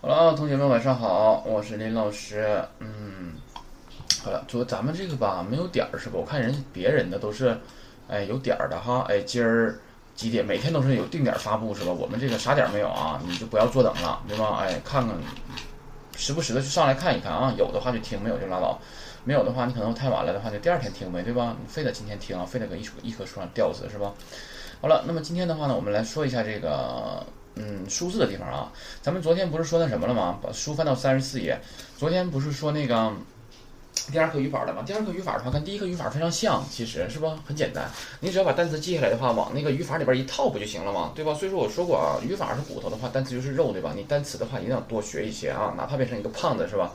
好了，同学们晚上好，我是林老师。嗯，好了，说咱们这个吧没有点儿是吧？我看人别人的都是，哎有点儿的哈，哎今儿几点？每天都是有定点发布是吧？我们这个啥点儿没有啊？你就不要坐等了，对吧？哎，看看，时不时的去上来看一看啊，有的话就听，没有就拉倒。没有的话，你可能太晚了的话，就第二天听呗，对吧？你非得今天听啊，非得搁一棵一棵树上吊死是吧？好了，那么今天的话呢，我们来说一下这个。嗯，数字的地方啊，咱们昨天不是说那什么了吗？把书翻到三十四页。昨天不是说那个第二课语法了吗？第二课语法的话，跟第一课语法非常像，其实是不很简单。你只要把单词记下来的话，往那个语法里边一套不就行了吗？对吧？所以说我说过啊，语法是骨头的话，单词就是肉，对吧？你单词的话一定要多学一些啊，哪怕变成一个胖子，是吧？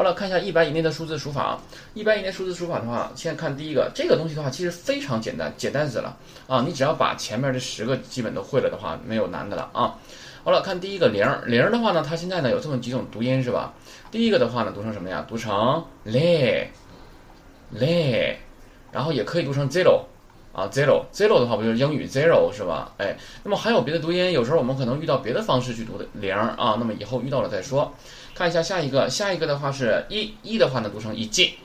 好了，看一下一百以内的数字数法。一百以内数字数法的话，现在看第一个这个东西的话，其实非常简单，简单死了啊！你只要把前面这十个基本都会了的话，没有难的了啊。好了，看第一个零零的话呢，它现在呢有这么几种读音是吧？第一个的话呢，读成什么呀？读成 le le，然后也可以读成 zero 啊 zero zero 的话不就是英语 zero 是吧？哎，那么还有别的读音，有时候我们可能遇到别的方式去读的零啊，那么以后遇到了再说。看一下下一个，下一个的话是一，一的话呢读成一 g，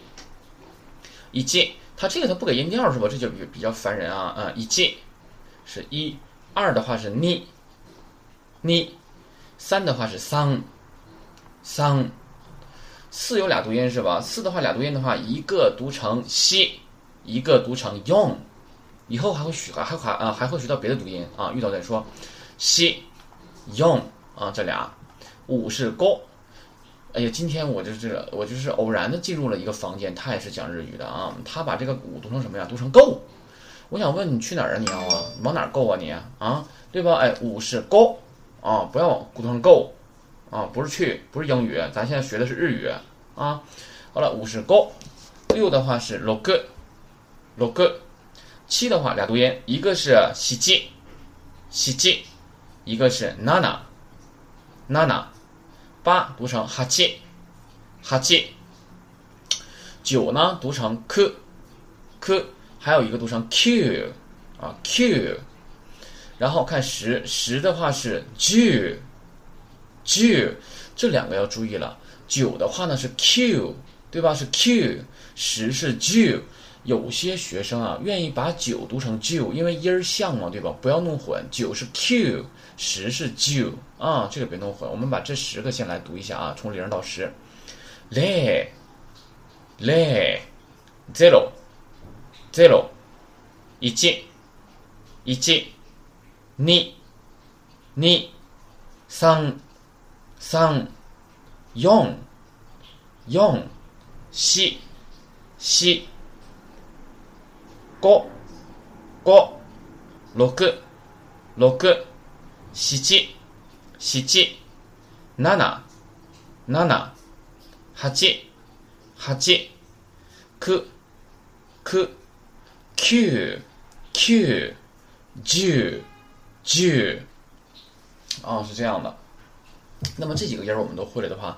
一 g，它这个它不给音调是吧？这就比比较烦人啊啊，一 g 是一，二的话是你，你，三的话是桑，桑，四有俩读音是吧？四的话俩读音的话，一个读成西，一个读成用，以后还会学还还啊还会学到别的读音啊，遇到再说，西，用啊这俩，五是勾。哎呀，今天我就是我就是偶然的进入了一个房间，他也是讲日语的啊。他把这个“五”读成什么呀？读成 “go”。我想问你去哪儿啊？你要啊？往哪儿 go 啊？你啊？对吧？哎，“五”是 “go” 啊，不要读成 “go” 啊，不是去，不是英语，咱现在学的是日语啊。好了，五是 “go”，六的话是 “log”，“log”，七的话俩读音，一个是“喜记”，“喜记”，一个是 “nana”，“nana”。八读成哈七，哈七。九呢读成科，科，还有一个读成 q，啊 q。然后看十，十的话是 j，j，这两个要注意了。九的话呢是 q，对吧？是 q，十是 j。有些学生啊愿意把九读成 j，因为音儿像嘛，对吧？不要弄混，九是 q。十是 j 啊，这个别弄混。我们把这十个先来读一下啊，从零到十。le le zero zero 一一二二三三四四四四五五六六七七七七七七八八九九九九十十啊，是这样的。那么这几个音儿我们都会了的话，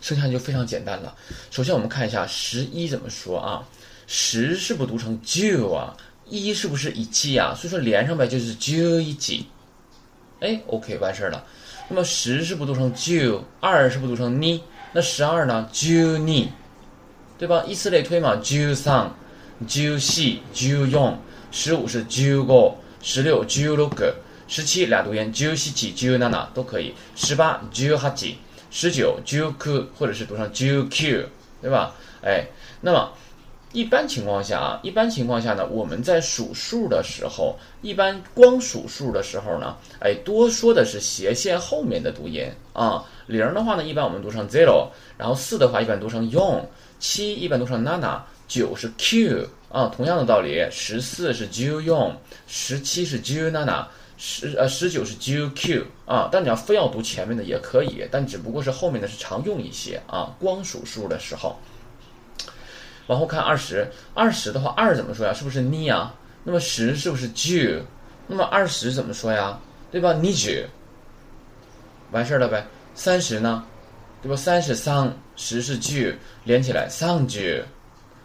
剩下就非常简单了。首先我们看一下十一怎么说啊？十是不读成九啊？一是不是一七啊？所以说连上呗，就是九一七。哎，OK，完事儿了。那么十是不读成九，二是不读成你，那十二呢？九你，对吧？以此类推嘛。九三、九四、九五，十五是九个，十六九六个，十七俩读音，九四七、九七都可以。十八九八七，十九九九，或者是读成九九，对吧？哎，那么。一般情况下啊，一般情况下呢，我们在数数的时候，一般光数数的时候呢，哎，多说的是斜线后面的读音啊。零的话呢，一般我们读成 zero，然后四的话一般读成 yong，七一般读成 nana，九是 q 啊。同样的道理，十四是 ju yong，十七是 ju nana，十呃十九是 ju q 啊。但你要非要读前面的也可以，但只不过是后面的是常用一些啊。光数数的时候。往后看二十，二十的话，二怎么说呀？是不是你啊？那么十是不是 ju？那么二十怎么说呀？对吧？你 ju，完事儿了呗。三十呢？对吧？三十三，十是 ju，连起来三 ju，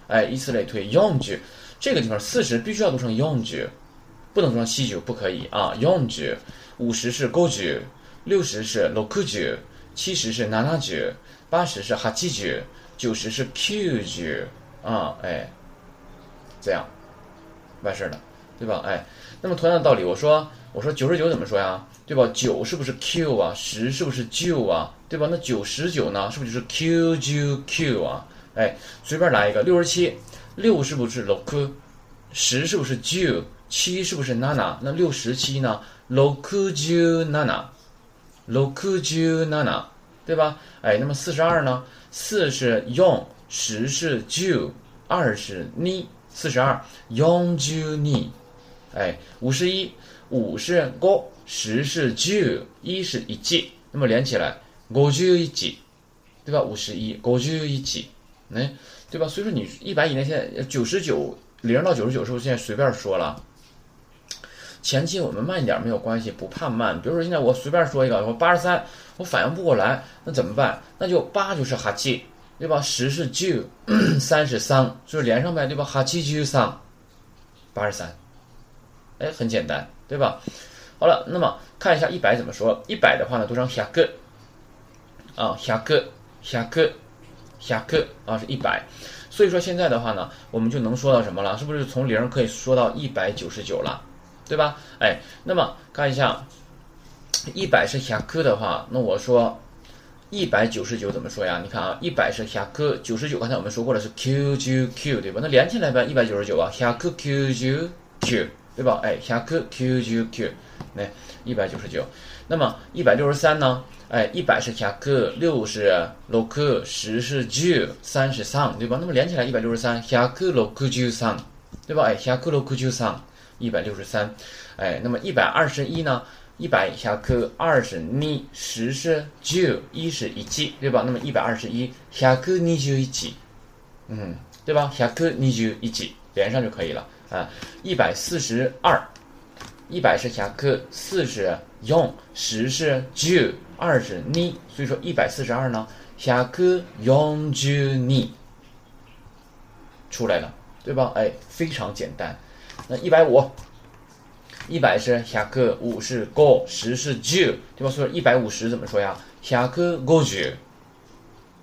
哎，以此类推，用 ju。这个地方四十必须要读成用 ju，不能读成西 ju，不可以啊，用 ju。五十是 go ju，六十是 loku ju，七十是ナナ九，八十是哈七九，九十是 Q 九啊，哎，这样完事儿了，对吧？哎，那么同样的道理，我说我说九十九怎么说呀？对吧？九是不是 Q 啊？十是不是九啊？对吧？那九十九呢？是不是就是 Q 九 Q 啊？哎，随便来一个六十七，六是不是 l o k 十是不是九？七是不是 nana？那六十七呢？六九 nana。六九ナナ，对吧？哎，那么四十二呢？四是用，十是九，二是你，四十二用九你。哎，五十一，五是五，十是九，一是一级，那么连起来五十一级，对吧？五十一，五九一级，哎，对吧？所以说你一百以内，现在九十九零到九十九，是不是现在随便说了？前期我们慢一点没有关系，不怕慢。比如说现在我随便说一个，我八十三，我反应不过来，那怎么办？那就八就是哈七，对吧？十是九，三是三，就是连上呗，对吧？哈七九三，八十三，哎，很简单，对吧？好了，那么看一下一百怎么说？一百的话呢，读成下个，啊，下个，下个，下个啊，是一百。所以说现在的话呢，我们就能说到什么了？是不是从零可以说到一百九十九了？对吧？哎，那么看一下，一百是下克的话，那我说一百九十九怎么说呀？你看啊，一百是下克，九十九刚才我们说过了是 Q 九 Q 对吧？那连起来呗，一百九十九啊，下克 Q 九 Q 对吧？哎，下克 Q 九 Q，那一百九十九。那么一百六十三呢？哎，一百是下克，六是六克，十是九，三是三对吧？那么连起来一百六十三，下克六克九三对吧？哎，下克六克九三。一百六十三，哎，那么一百二十一呢？一百下克二十你，十是九，一是一级，对吧？那么一百二十一下克你就一级，嗯，对吧？下克你就一级，连上就可以了啊。一百四十二，一百是下克，四是用，十是九，二是你，所以说一百四十二呢，下克用九你出来了，对吧？哎，非常简单。那一百五，一百是下克，五是五，十是九，对吧？所以一百五十怎么说呀？下克五九，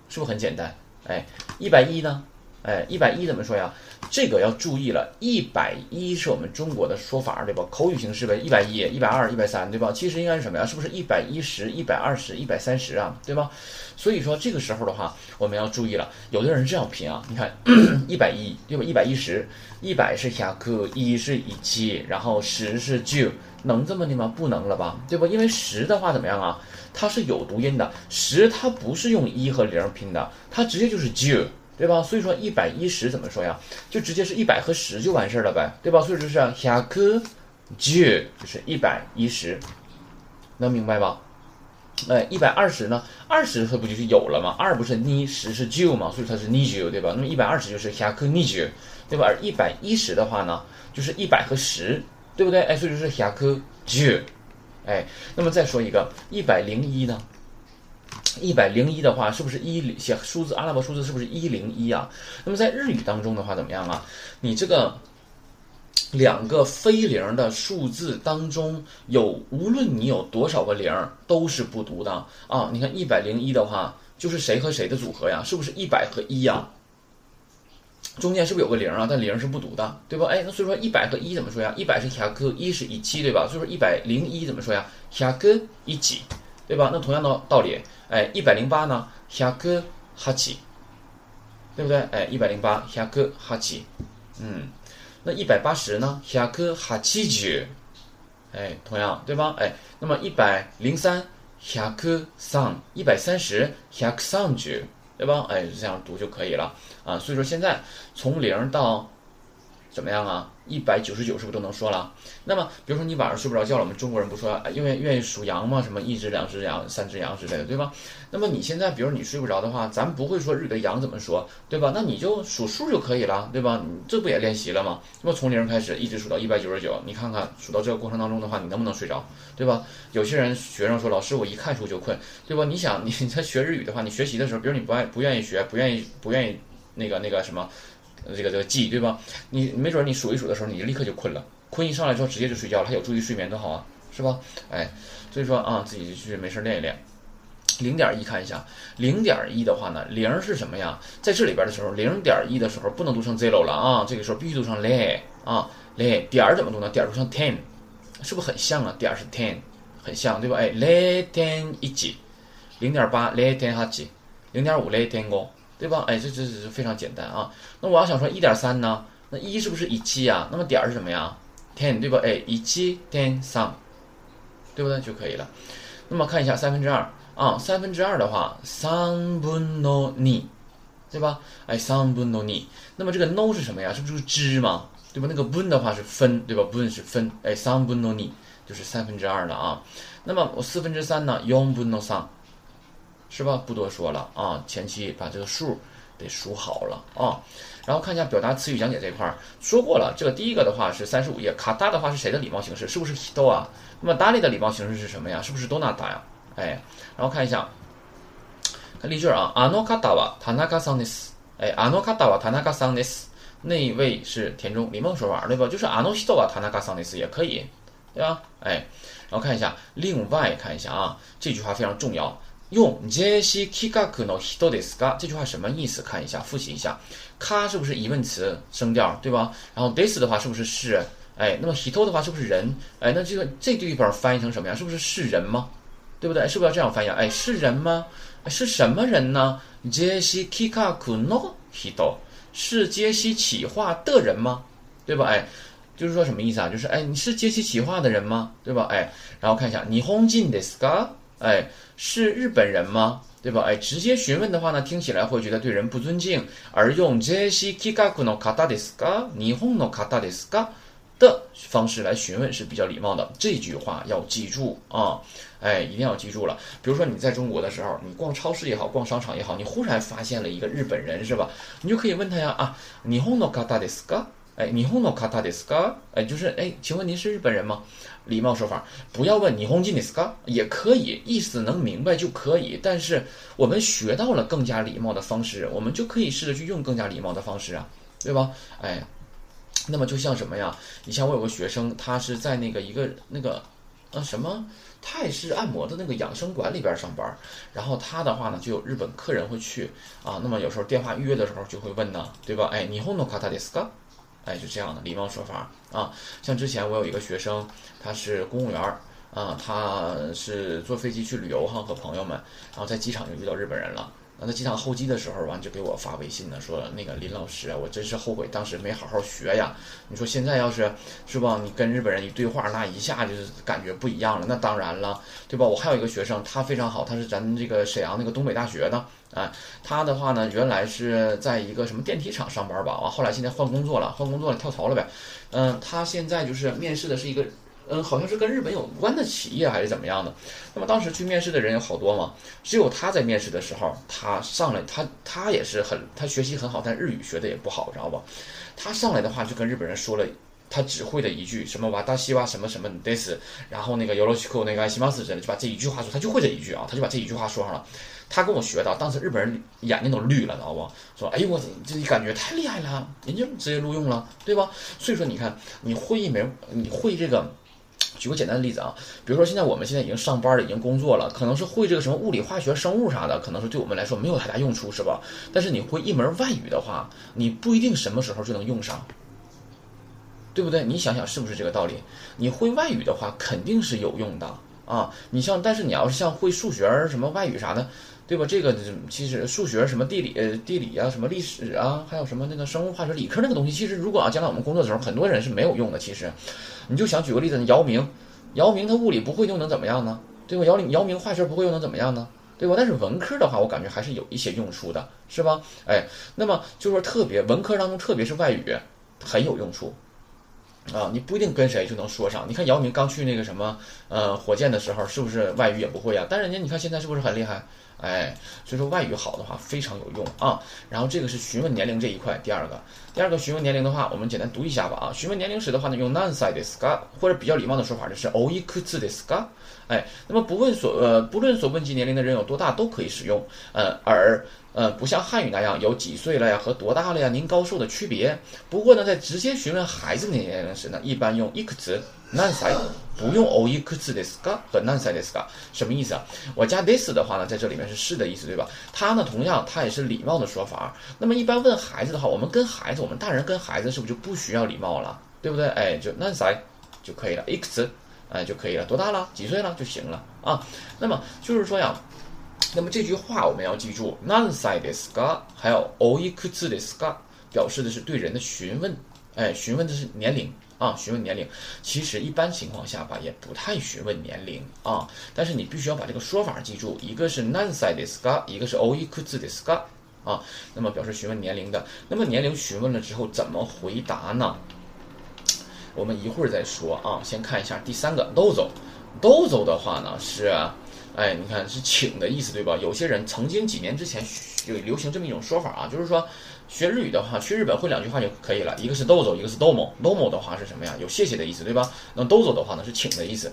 是不是很简单？哎，一百一呢？哎，一百一怎么说呀？这个要注意了，一百一是我们中国的说法，对吧？口语形式呗，一百一、一百二、一百三，对吧？其实应该是什么呀？是不是一百一十、一百二十、一百三十啊？对吧？所以说这个时候的话，我们要注意了。有的人这样拼啊，你看 一百一，对吧？一百一十，一百是下克，一是一七，然后十是九，能这么的吗？不能了吧？对吧？因为十的话怎么样啊？它是有读音的，十它不是用一和零拼的，它直接就是九。对吧？所以说一百一十怎么说呀？就直接是一百和十就完事儿了呗，对吧？所以说是下克九就是一百一十，能明白吧？哎，一百二十呢？二十它不就是有了吗？二不是你十是九嘛，所以它是你九，对吧？那么一百二十就是下克你九，对吧？而一百一十的话呢，就是一百和十，对不对？哎，所以说是下克九，哎，那么再说一个一百零一呢？一百零一的话，是不是一写数字阿拉伯数字是不是一零一啊？那么在日语当中的话，怎么样啊？你这个两个非零的数字当中，有无论你有多少个零，都是不读的啊！你看一百零一的话，就是谁和谁的组合呀？是不是一百和一呀？中间是不是有个零啊？但零是不读的，对吧？哎，那所以说一百和一怎么说呀？一百是下克，一是一七，对吧？所以说一百零一怎么说呀？下克一七。对吧？那同样的道理，哎，一百零八呢？下个哈七，对不对？哎，一百零八下个哈七，嗯，那一百八十呢？下个哈七九，哎，同样对吧？哎，那么一百零三下个三，一百三十下个三九，对吧？哎，这样读就可以了啊。所以说现在从零到怎么样啊？一百九十九是不是都能说了？那么，比如说你晚上睡不着觉了，我们中国人不说，因为愿意数羊嘛，什么一只、两只羊、三只羊之类的，对吧？那么你现在，比如你睡不着的话，咱不会说日语的羊怎么说，对吧？那你就数数就可以了，对吧？你这不也练习了吗？那么从零开始一直数到一百九十九，你看看数到这个过程当中的话，你能不能睡着，对吧？有些人学生说，老师我一看书就困，对吧？你想你在学日语的话，你学习的时候，比如你不爱不愿意学，不愿意不愿意那个那个什么。这个这个记对吧？你没准你数一数的时候，你就立刻就困了，困一上来之后直接就睡觉了，还有助于睡眠多好啊，是吧？哎，所以说啊，自己去没事练一练。零点一看一下，零点一的话呢，零是什么呀？在这里边的时候，零点一的时候不能读成 zero 了啊，这个时候必须读成 le 啊 le 点儿怎么读呢？点儿读成 ten，是不是很像啊？点儿是 ten，很像对吧？哎，le ten 一几，零点八 le ten 哈几，零点五 le ten 五，对吧？哎，这这这是非常简单啊。那我要想说一点三呢？那一是不是一七呀？那么点儿是什么呀？ten 对吧？哎，一七 ten 三，对不对？就可以了。那么看一下三分之二。啊，三分之二的话，三分の二，对吧？哎，三分の二。那么这个 no 是什么呀？是不是之嘛？对吧？那个分的话是分，对吧？分是分，哎，三分の二就是三分之二了啊。那么我四分之三呢？四分の三， 是吧？不多说了啊。前期把这个数得数好了啊。然后看一下表达词语讲解这块儿，说过了。这个第一个的话是三十五页，卡达的话是谁的礼貌形式？是不是 hito 啊？那么达利的礼貌形式是什么呀？是不是多纳达呀？哎，然后看一下，看例句啊，あの方は田中さんです。哎，あの方は田中さんです。那一位是田中，礼貌说法对吧？就是あの人は田中さんです也可以，对吧？哎，然后看一下，另外看一下啊，这句话非常重要， 用ジェシキガクの人ですか？这句话什么意思？看一下，复习一下，か是不是疑问词声调对吧？然后 this 的话是不是是？哎，那么 hito 的话是不是人？哎，那这个这地方翻译成什么呀？是不是是人吗？对不对？是不是要这样翻译？哎，是人吗？是什么人呢？杰西キカクノヒト是杰西企划的人吗？对吧？哎，就是说什么意思啊？就是哎，你是杰西企划的人吗？对吧？哎，然后看一下，日本人ですか？ 哎，是日本人吗？对吧？哎，直接询问的话呢，听起来会觉得对人不尊敬，而用杰西キカクノカタですか？日本のカタですか？的方式来询问是比较礼貌的，这句话要记住啊，哎，一定要记住了。比如说你在中国的时候，你逛超市也好，逛商场也好，你忽然发现了一个日本人，是吧？你就可以问他呀啊，日本の方ですか？哎，日本の方ですか？哎，就是哎，请问您是日本人吗？ 礼貌说法，不要问日本人ですか？也可以，意思能明白就可以。但是我们学到了更加礼貌的方式，我们就可以试着去用更加礼貌的方式啊，对吧？哎。那么就像什么呀？你像我有个学生，他是在那个一个那个，呃，什么泰式按摩的那个养生馆里边上班。然后他的话呢，就有日本客人会去啊。那么有时候电话预约的时候就会问呢，对吧？哎，日本の方ですか？ 哎，就这样的礼貌说法啊。像之前我有一个学生，他是公务员儿啊，他是坐飞机去旅游哈，和朋友们，然后在机场就遇到日本人了。那在机场候机的时候，完就给我发微信呢，说那个林老师，我真是后悔当时没好好学呀。你说现在要是是吧，你跟日本人一对话，那一下就是感觉不一样了。那当然了，对吧？我还有一个学生，他非常好，他是咱这个沈阳那个东北大学的啊。他的话呢，原来是在一个什么电梯厂上班吧，完后来现在换工作了，换工作了跳槽了呗。嗯，他现在就是面试的是一个。嗯，好像是跟日本有关的企业还是怎么样的。那么当时去面试的人有好多嘛，只有他在面试的时候，他上来，他他也是很，他学习很好，但日语学的也不好，知道不？他上来的话就跟日本人说了，他只会的一句什么哇大西哇什么什么 this，然后那个 yoroshiku 那个西马斯真的就把这一句话说，他就会这一句啊，他就把这一句话说上了。他跟我学的，当时日本人眼睛都绿了，知道不？说哎呦我这感觉太厉害了，人家直接录用了，对吧？所以说你看，你会一门，你会这个。举个简单的例子啊，比如说现在我们现在已经上班了，已经工作了，可能是会这个什么物理、化学、生物啥的，可能是对我们来说没有太大用处，是吧？但是你会一门外语的话，你不一定什么时候就能用上，对不对？你想想是不是这个道理？你会外语的话，肯定是有用的啊。你像，但是你要是像会数学、什么外语啥的。对吧？这个其实数学什么地理呃地理啊，什么历史啊，还有什么那个生物化学理科那个东西，其实如果啊将来我们工作的时候，很多人是没有用的。其实，你就想举个例子，姚明，姚明他物理不会又能怎么样呢？对吧？姚明姚明化学不会又能怎么样呢？对吧？但是文科的话，我感觉还是有一些用处的，是吧？哎，那么就说特别文科当中，特别是外语很有用处啊。你不一定跟谁就能说上。你看姚明刚去那个什么呃火箭的时候，是不是外语也不会啊？但人家你看现在是不是很厉害？哎，所以说外语好的话非常有用啊。然后这个是询问年龄这一块，第二个，第二个询问年龄的话，我们简单读一下吧啊。询问年龄时的话呢，用何歳ですか，或者比较礼貌的说法就是おいくつですか。哎，那么不问所呃不论所问及年龄的人有多大都可以使用，呃而 呃不像汉语那样有几岁了呀和多大了呀您高寿的区别。不过呢，在直接询问孩子的年龄时呢，一般用いくつ 何歳不用おいくつですか和何歳ですか，什么意思啊？我加 this 的话呢，在这里面是是的意思，对吧？它呢，同样它也是礼貌的说法。那么一般问孩子的话，我们跟孩子，我们大人跟孩子是不是就不需要礼貌了，对不对？哎，就何歳就可以了，いくつ哎就可以了，多大了？几岁了就行了啊。那么就是说呀， 那么这句话我们要记住，何歳ですか，还有おいくつですか，表示的是对人的询问，哎，询问的是年龄。啊，询问年龄，其实一般情况下吧，也不太询问年龄啊。但是你必须要把这个说法记住，一个是何歳ですか，一个是おいくつですか啊。那么表示询问年龄的，那么年龄询问了之后怎么回答呢？我们一会儿再说啊。先看一下第三个，どうぞ。どうぞ的话呢是， 哎，你看是请的意思对吧？有些人曾经几年之前有流行这么一种说法啊，就是说。学日语的话，去日本会两句话就可以了，一个是 dozo，一个是 domo。domo 的话是什么呀？有谢谢的意思，对吧？那 dozo 的话呢是请的意思。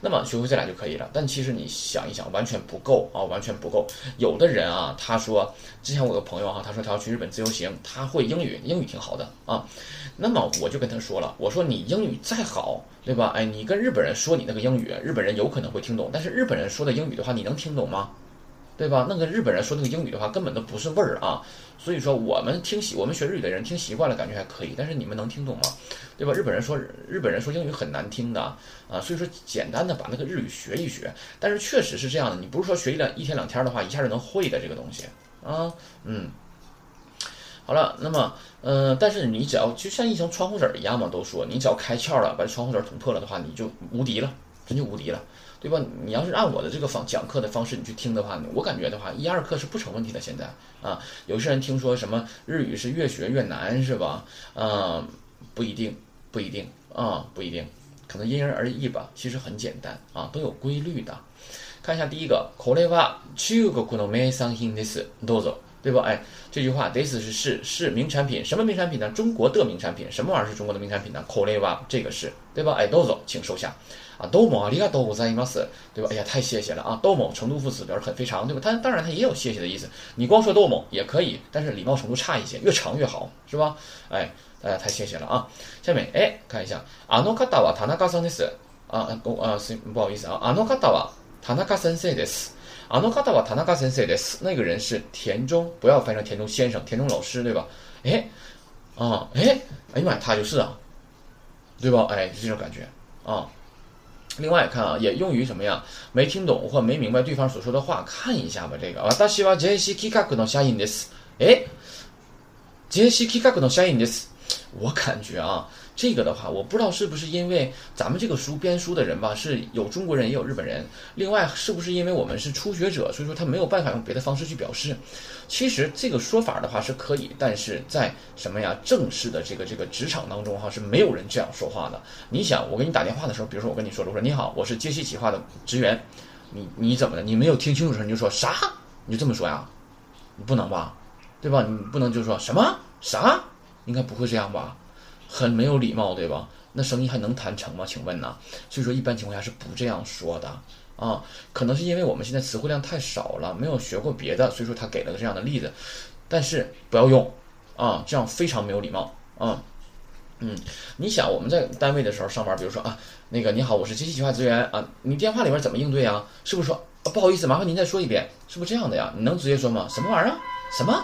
那么学会这俩就可以了。但其实你想一想，完全不够啊，完全不够。有的人啊，他说，之前我有个朋友哈，他说他要去日本自由行，他会英语，英语挺好的啊。那么我就跟他说了，我说你英语再好，对吧？哎，你跟日本人说你那个英语，日本人有可能会听懂，但是日本人说的英语的话，你能听懂吗？对吧？那个日本人说那个英语的话，根本都不是味儿啊。所以说，我们听习，我们学日语的人听习惯了，感觉还可以。但是你们能听懂吗？对吧？日本人说日本人说英语很难听的啊。所以说，简单的把那个日语学一学。但是确实是这样的，你不是说学一两一天两天的话，一下就能会的这个东西啊。嗯。好了，那么，嗯，但是你只要就像一层窗户纸一样嘛，都说你只要开窍了，把这窗户纸捅破了的话，你就无敌了，真就无敌了。对吧？你要是按我的这个方讲课的方式你去听的话，我感觉的话，一二课是不成问题的。现在啊，有些人听说什么日语是越学越难，是吧？嗯，不一定，不一定啊，不一定，可能因人而异吧。其实很简单啊，都有规律的。看一下第一个，これは中国の名産品です。どうぞ，对吧？哎，这句话，this 是是是名产品，什么名产品呢？中国的名产品，什么玩意儿是中国的名产品呢？これは这个是，对吧？哎，どうぞ，请收下。 啊，多某啊，里嘎多在伊马斯，对吧？哎呀，太谢谢了啊！多某程度副词表示很非常，对吧？它当然它也有谢谢的意思，你光说多某也可以，但是礼貌程度差一些，越长越好，是吧？哎，大家太谢谢了啊！下面哎，看一下，あの方は田中さんです。啊，啊，不好意思啊，あの方は田中先生です。あの方は田中先生です。那个人是田中，不要翻成田中先生、田中老师，对吧？哎，啊，哎，哎呀妈呀，他就是啊，对吧？哎，就这种感觉啊。 另外看啊，也用于什么呀？没听懂或没明白对方所说的话，看一下吧。这个啊，私は JC 企画の社員です。哎，JC 企画の社員です。我感觉啊。 这个的话，我不知道是不是因为咱们这个书编书的人吧，是有中国人也有日本人。另外，是不是因为我们是初学者，所以说他没有办法用别的方式去表示？其实这个说法的话是可以，但是在什么呀正式的这个这个职场当中哈，是没有人这样说话的。你想，我给你打电话的时候，比如说我跟你说了，我说你好，我是接西企划的职员，你你怎么的？你没有听清楚的时候你就说啥？你就这么说呀？你不能吧？对吧？你不能就说什么啥？应该不会这样吧？很没有礼貌，对吧？那生意还能谈成吗？请问呢？所以说，一般情况下是不这样说的啊。可能是因为我们现在词汇量太少了，没有学过别的，所以说他给了个这样的例子。但是不要用啊，这样非常没有礼貌啊。嗯，你想我们在单位的时候上班，比如说啊，那个你好，我是机器计划职员啊，你电话里面怎么应对啊？是不是说不好意思，麻烦您再说一遍？是不是这样的呀？你能直接说吗？什么玩意儿？什么？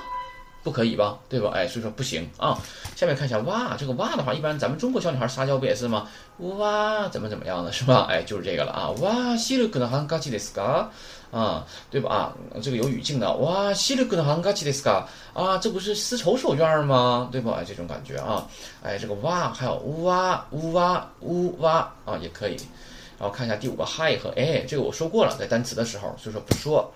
不可以吧，对吧？哎，所以说不行啊。下面看一下哇，这个哇的话，一般咱们中国小女孩撒娇不也是吗？哇，怎么怎么样的，是吧？哎，就是这个了啊。哇，シルクのハンカチですか？啊，对吧？啊，这个有语境的。哇，シルクのハンカチですか？啊，这不是丝绸手绢吗？对吧？哎，这种感觉啊。哎，这个哇，还有呜哇呜哇呜哇啊，也可以。然后看一下第五个 hi 和哎，这个我说过了，在单词的时候，所以说不说。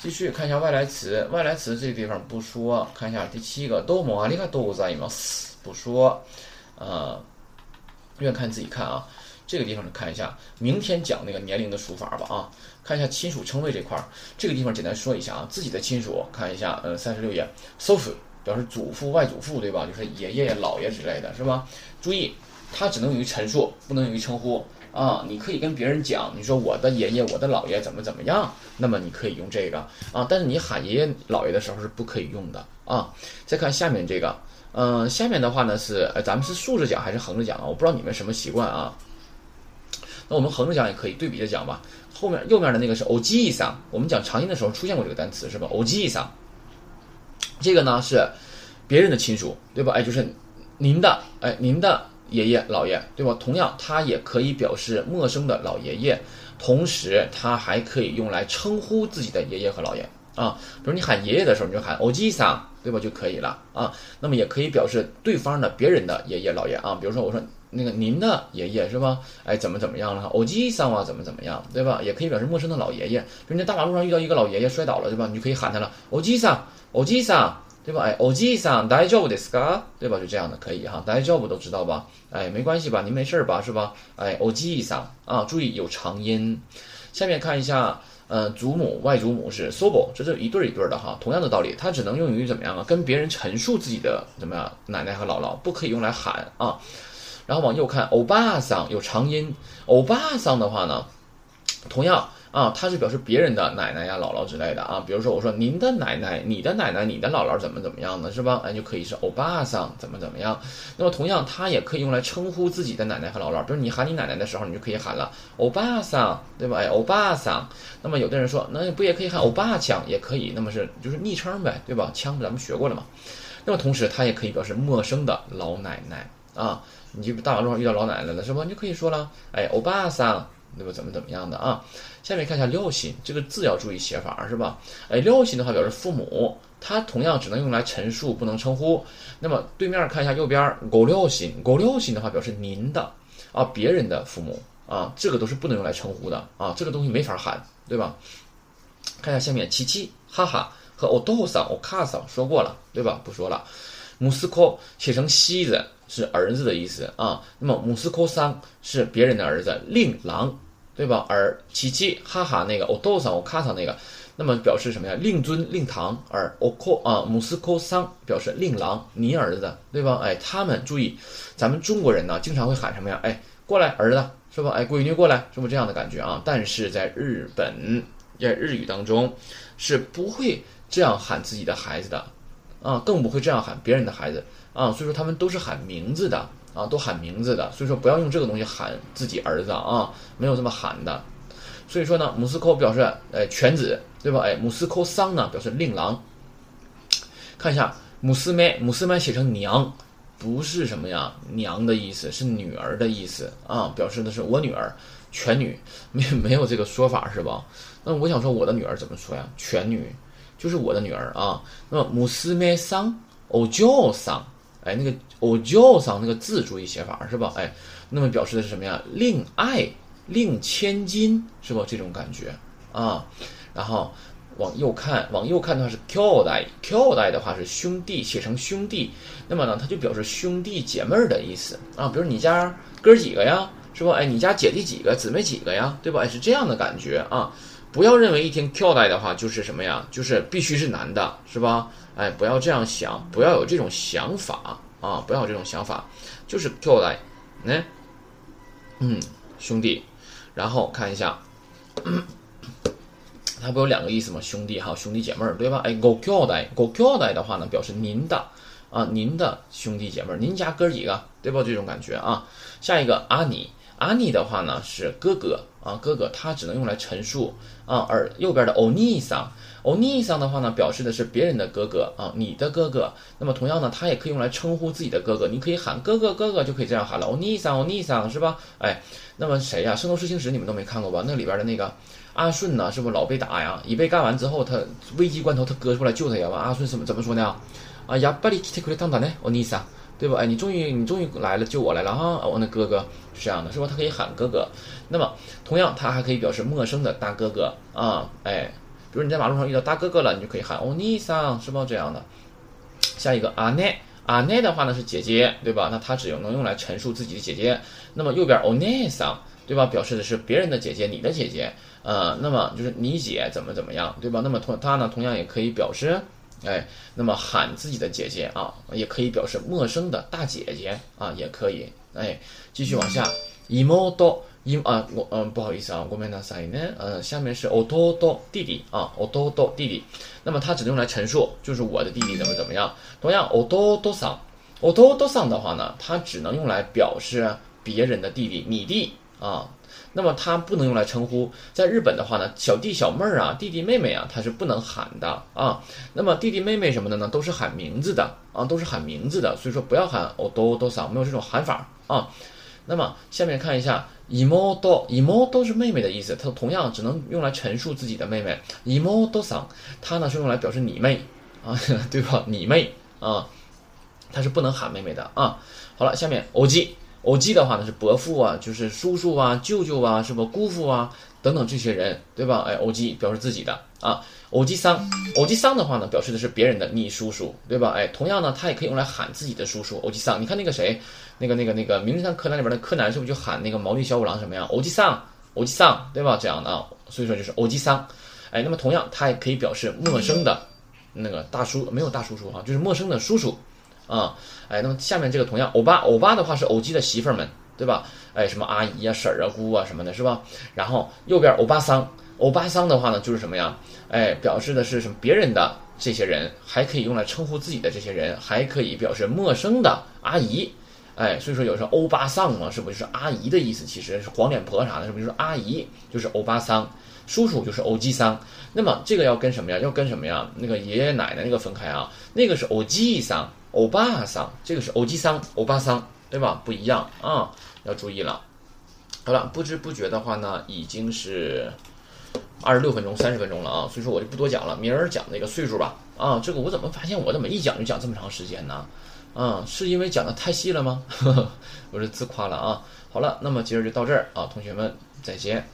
继续看一下外来词，外来词这个地方不说。看一下第七个，どうもありがとうございます，不说。呃，愿看自己看啊。这个地方看一下，明天讲那个年龄的数法吧啊。看一下亲属称谓这块儿，这个地方简单说一下啊。自己的亲属看一下，呃，三十六页，祖父表示祖父、外祖父，对吧？就是爷爷、姥爷之类的是吧？注意，它只能用于陈述，不能用于称呼。 啊，你可以跟别人讲，你说我的爷爷、我的姥爷怎么怎么样，那么你可以用这个啊。但是你喊爷爷姥爷的时候是不可以用的啊。再看下面这个，嗯，下面的话呢是，呃，咱们是竖着讲还是横着讲啊？我不知道你们什么习惯啊。 那我们横着讲也可以，对比着讲吧。后面右面的那个是おじいさん，我们讲长音的时候出现过这个单词是吧？おじいさん，这个呢是别人的亲属，对吧？哎，就是您的，哎，您的 爷爷姥爷，对吧？同样，它也可以表示陌生的老爷爷，同时它还可以用来称呼自己的爷爷和姥爷啊。比如你喊爷爷的时候，你就喊おじいさん，对吧？就可以了啊。那么也可以表示对方的别人的爷爷姥爷啊。比如说我说。那个您的爷爷是吧？哎，怎么怎么样了？欧吉桑啊，怎么怎么样，对吧？也可以表示陌生的老爷爷。比如在大马路上遇到一个老爷爷摔倒了，对吧？你就可以喊他了，欧吉桑，欧吉桑， 对吧？哎，欧吉桑，大丈夫ですか？对吧？就这样的可以哈，大丈夫都知道吧？哎，没关系吧？您没事吧？是吧？哎，欧吉桑啊，注意有长音。下面看一下，嗯，祖母、外祖母是 sobo，这是一对一对的哈。同样的道理，它只能用于怎么样啊？跟别人陈述自己的怎么样奶奶和姥姥，不可以用来喊啊。然后往右看，欧巴桑有长音，欧巴桑的话呢，同样 啊，它是表示别人的奶奶呀、姥姥之类的啊。比如说，我说您的奶奶、你的奶奶、你的姥姥怎么怎么样的，是吧？哎，就可以是欧巴桑怎么怎么样。那么同样，它也可以用来称呼自己的奶奶和姥姥。比如你喊你奶奶的时候，你就可以喊了欧巴桑，对吧？哎，欧巴桑。那么有的人说，那不也可以喊欧巴枪？也可以，那么是就是昵称呗，对吧？枪咱们学过了嘛。那么同时，它也可以表示陌生的老奶奶啊。你就大马路上遇到老奶奶了，是吧？你就可以说了，哎，欧巴桑，那么？怎么怎么样的啊？下面看一下廖心这个字要注意写法，是吧？哎，廖心的话表示父母，它同样只能用来陈述，不能称呼。那么对面看一下右边，狗廖心，狗廖心的话表示您的啊，别人的父母啊，这个都是不能用来称呼的啊，这个东西没法喊，对吧？看一下下面，琪琪哈哈和我豆嫂”、“我卡嫂说过了，对吧？不说了。姆斯科写成西子是儿子的意思啊，那么姆斯科桑是别人的儿子，令郎，对吧？而琪琪哈哈那个我多桑我卡桑那个，那么表示什么呀？令尊令堂，而我科啊姆斯科桑表示令郎，你儿子，对吧？哎，他们注意，咱们中国人呢经常会喊什么呀？哎，过来儿子，是吧？哎，闺女过来，是不是这样的感觉啊？但是在日本，在日语当中是不会这样喊自己的孩子的。啊，更不会这样喊别人的孩子啊，所以说他们都是喊名字的啊，都喊名字的，所以说不要用这个东西喊自己儿子啊，没有这么喊的。所以说呢，姆斯科表示哎犬子，对吧？哎，姆斯科桑呢表示令郎。看一下姆斯妹，姆斯妹写成娘，不是什么呀娘的意思，是女儿的意思啊，表示的是我女儿犬女，没没有这个说法是吧？那我想说我的女儿怎么说呀？犬女。就是我的女儿啊，那么姆斯梅桑欧教桑，哎，那个欧教桑那个字注意写法是吧？哎，那么表示的是什么呀？令爱令千金是吧？这种感觉啊。然后往右看，往右看的话是 Q 代，Q 代的话是兄弟，写成兄弟，那么呢，它就表示兄弟姐妹儿的意思啊。比如你家哥几个呀，是吧？哎，你家姐弟几个，姊妹几个呀，对吧？哎，是这样的感觉啊。不要认为一听 Q 代的话就是什么呀？就是必须是男的，是吧？哎，不要这样想，不要有这种想法啊！不要有这种想法，就是 Q 代，哎，嗯，兄弟。然后看一下，它不有两个意思吗？兄弟哈，兄弟姐妹儿，对吧？哎，Go Q 代，Go Q 代的话呢，表示您的啊，您的兄弟姐妹儿，您家哥几个，对吧？这种感觉啊。下一个阿尼，阿尼的话呢是哥哥。啊，哥哥，它只能用来陈述啊。而右边的欧尼桑，欧尼桑的话呢，表示的是别人的哥哥啊，你的哥哥。那么同样呢，它也可以用来称呼自己的哥哥。你可以喊哥哥，哥哥就可以这样喊了。欧尼桑，欧尼桑，是吧？哎，那么谁呀？《圣斗士星矢》你们都没看过吧？那里边的那个阿顺呢，是不是老被打呀？一被干完之后，他危机关头他哥出来救他呀？完，阿顺怎么怎么说呢？啊，亚巴里基特克里当当呢？欧尼桑。对吧？哎，你终于你终于来了，救我来了哈！我那哥哥是这样的，是吧？他可以喊哥哥。那么同样，他还可以表示陌生的大哥哥啊，哎，比如你在马路上遇到大哥哥了，你就可以喊欧尼桑，是吧？这样的。下一个阿奈，阿奈的话呢是姐姐，对吧？那它只能用来陈述自己的姐姐。那么右边欧内桑，对吧？表示的是别人的姐姐，你的姐姐。呃，那么就是你姐怎么怎么样，对吧？那么同它呢，同样也可以表示。哎，那么喊自己的姐姐啊，也可以表示陌生的大姐姐啊，也可以。哎，继续往下，伊莫多伊啊，我嗯不好意思啊，我们那啥呢？呃，下面是奥多多弟弟啊，奥多多弟弟。那么它只能用来陈述，就是我的弟弟怎么怎么样。同样，奥多多桑，奥多多桑的话呢，它只能用来表示别人的弟弟，你弟啊。那么它不能用来称呼，在日本的话呢，小弟小妹儿啊，弟弟妹妹啊，它是不能喊的啊。那么弟弟妹妹什么的呢，都是喊名字的啊，都是喊名字的，所以说不要喊哦多多桑，没有这种喊法啊。那么下面看一下 imodo，imodo 是妹妹的意思，它同样只能用来陈述自己的妹妹 imodo 桑，它呢是用来表示你妹啊，对吧？你妹啊，它是不能喊妹妹的啊。好了，下面欧吉，欧吉的话呢是伯父啊，就是叔叔啊、舅舅啊，是不姑父啊等等这些人，对吧？哎，欧吉表示自己的啊。欧吉桑，欧吉桑的话呢，表示的是别人的你叔叔，对吧？哎，同样呢，他也可以用来喊自己的叔叔。欧吉桑，你看那个谁，那个那个那个《名侦探柯南》里边的柯南，是不是就喊那个毛利小五郎什么呀？欧吉桑，欧吉桑，对吧？这样的啊，所以说就是欧吉桑。哎，那么同样，他也可以表示陌生的，那个大叔没有大叔叔哈，就是陌生的叔叔啊。哎，那么下面这个同样，欧巴，欧巴的话是欧吉的媳妇儿们，对吧？哎，什么阿姨啊、婶儿啊、姑啊什么的，是吧？然后右边欧巴桑。欧巴桑的话呢，就是什么呀？哎，表示的是什么？别人的这些人，还可以用来称呼自己的这些人，还可以表示陌生的阿姨。哎，所以说有时候欧巴桑嘛，是不是就是阿姨的意思？其实是黄脸婆啥的，是不是？就是阿姨就是欧巴桑，叔叔就是欧基桑。那么这个要跟什么呀？要跟什么呀？那个爷爷奶奶那个分开啊，那个是欧基桑、欧巴桑，这个是欧基桑、欧巴桑，对吧？不一样啊，要注意了。好了，不知不觉的话呢，已经是。二十六分钟，三十分钟了啊，所以说我就不多讲了，明儿讲那个岁数吧。啊，这个我怎么发现我怎么一讲就讲这么长时间呢？啊，是因为讲的太细了吗？呵 呵我是自夸了啊。好了，那么今儿就到这儿啊，同学们再见。